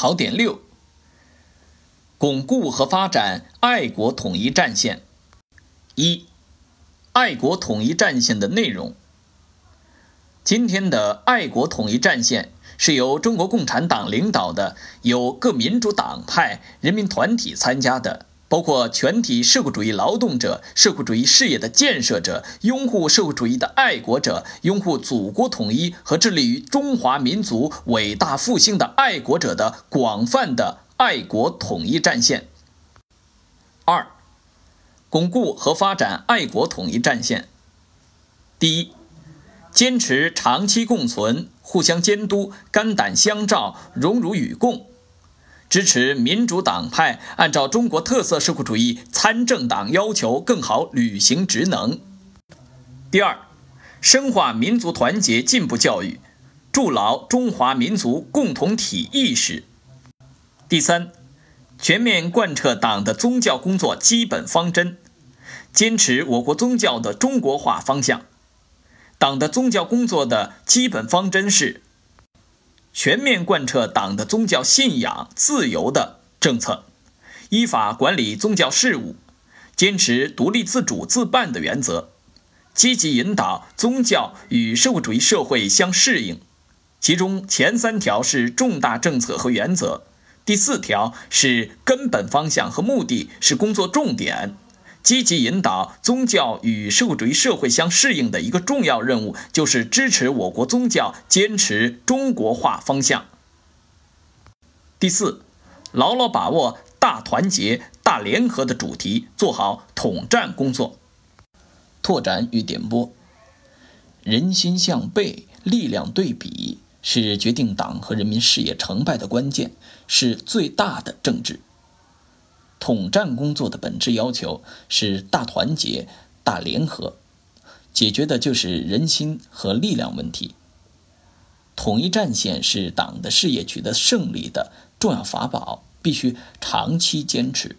考点六：巩固和发展爱国统一战线。一、爱国统一战线的内容。今天的爱国统一战线是由中国共产党领导的，有各民主党派、人民团体参加的。包括全体社会主义劳动者、社会主义事业的建设者、拥护社会主义的爱国者、拥护祖国统一和致力于中华民族伟大复兴的爱国者的广泛的爱国统一战线。二、巩固和发展爱国统一战线。第一，坚持长期共存、互相监督、肝胆相照、荣辱与共。支持民主党派按照中国特色社会主义参政党要求更好履行职能。第二，深化民族团结进步教育，筑牢中华民族共同体意识。第三，全面贯彻党的宗教工作基本方针，坚持我国宗教的中国化方向。党的宗教工作的基本方针是。全面贯彻党的宗教信仰自由的政策，依法管理宗教事务，坚持独立自主自办的原则，积极引导宗教与社会主义社会相适应。其中前三条是重大政策和原则，第四条是根本方向和目的，是工作重点。积极引导宗教与社会主义社会相适应的一个重要任务，就是支持我国宗教坚持中国化方向。第四，牢牢把握大团结、大联合的主题，做好统战工作。拓展与点拨：人心向背，力量对比，是决定党和人民事业成败的关键，是最大的政治。统战工作的本质要求是大团结、大联合，解决的就是人心和力量问题。统一战线是党的事业取得胜利的重要法宝，必须长期坚持。